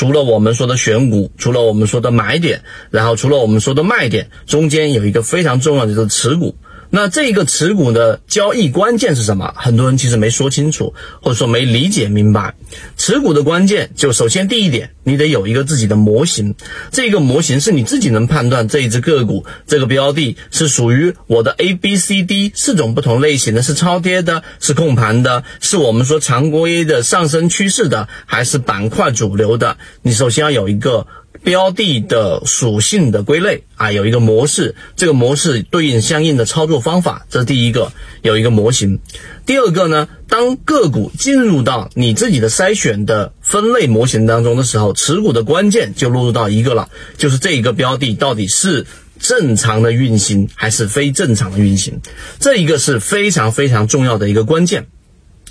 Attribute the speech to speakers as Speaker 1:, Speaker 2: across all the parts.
Speaker 1: 除了我们说的选股，除了我们说的买点，然后除了我们说的卖点，中间有一个非常重要的就是持股。那这个持股的交易关键是什么？很多人其实没说清楚，或者说没理解明白。持股的关键就首先第一点，你得有一个自己的模型，这个模型是你自己能判断这一只个股、这个标的是属于我的 A、B、C、D 四种不同类型的，是超跌的，是控盘的，是我们说常规的上升趋势的，还是板块主流的？你首先要有一个。标的的属性的归类啊，有一个模式，这个模式对应相应的操作方法，这是第一个，有一个模型。第二个呢，当个股进入到你自己的筛选的分类模型当中的时候，持股的关键就落入到一个了，就是这一个标的到底是正常的运行还是非正常的运行，这一个是非常非常重要的一个关键。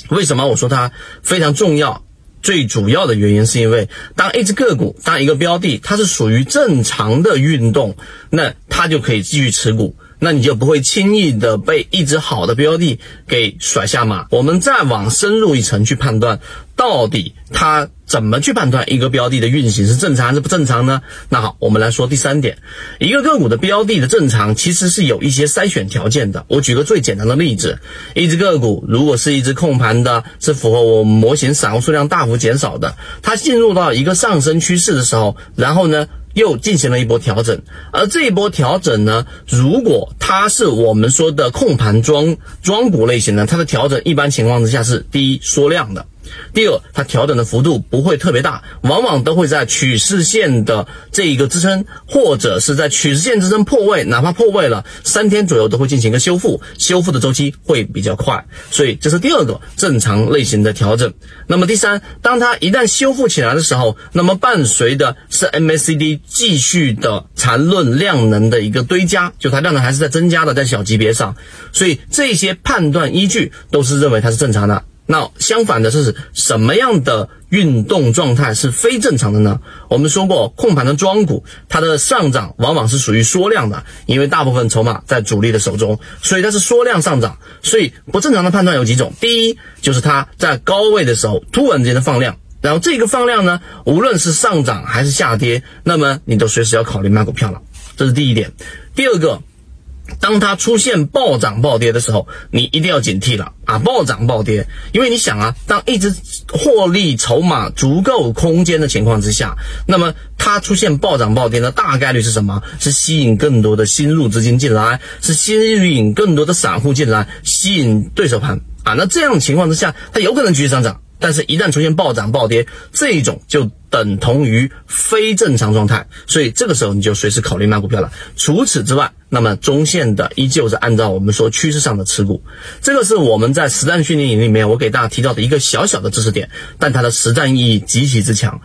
Speaker 1: 为什么我说它非常重要？最主要的原因是因为，当一只个股、当一个标的，它是属于正常的运动，那它就可以继续持股。那你就不会轻易的被一只好的标的给甩下马。我们再往深入一层去判断，到底它怎么去判断一个标的的运行是正常还是不正常呢？那好，我们来说第三点，一个个股的标的的正常其实是有一些筛选条件的。我举个最简单的例子，一只个股如果是一只控盘的，是符合我们模型散户数量大幅减少的，它进入到一个上升趋势的时候，然后呢？又进行了一波调整，而这一波调整呢，如果它是我们说的控盘装装股类型呢，它的调整一般情况之下是第一缩量的。第二，它调整的幅度不会特别大，往往都会在趋势线的这一个支撑，或者是在趋势线支撑破位，哪怕破位了三天左右都会进行一个修复，修复的周期会比较快，所以这是第二个正常类型的调整。那么第三，当它一旦修复起来的时候，那么伴随的是 MACD 继续的缠论量能的一个堆加，就它量能还是在增加的，在小级别上，所以这些判断依据都是认为它是正常的。那相反的是什么样的运动状态是非正常的呢？我们说过，控盘的庄股，它的上涨往往是属于缩量的，因为大部分筹码在主力的手中，所以它是缩量上涨。所以不正常的判断有几种，第一就是它在高位的时候突然间的放量，然后这个放量呢，无论是上涨还是下跌，那么你都随时要考虑卖股票了，这是第一点。第二个。当它出现暴涨暴跌的时候，你一定要警惕了啊！暴涨暴跌，因为你想啊，当一只获利筹码足够空间的情况之下，那么它出现暴涨暴跌的大概率是什么？是吸引更多的新入资金进来，是吸引更多的散户进来，吸引对手盘啊！那这样情况之下，它有可能继续上涨。但是，一旦出现暴涨暴跌，这一种就等同于非正常状态，所以这个时候你就随时考虑卖股票了。除此之外，那么中线的依旧是按照我们说趋势上的持股，这个是我们在实战训练营里面我给大家提到的一个小小的知识点，但它的实战意义极其之强。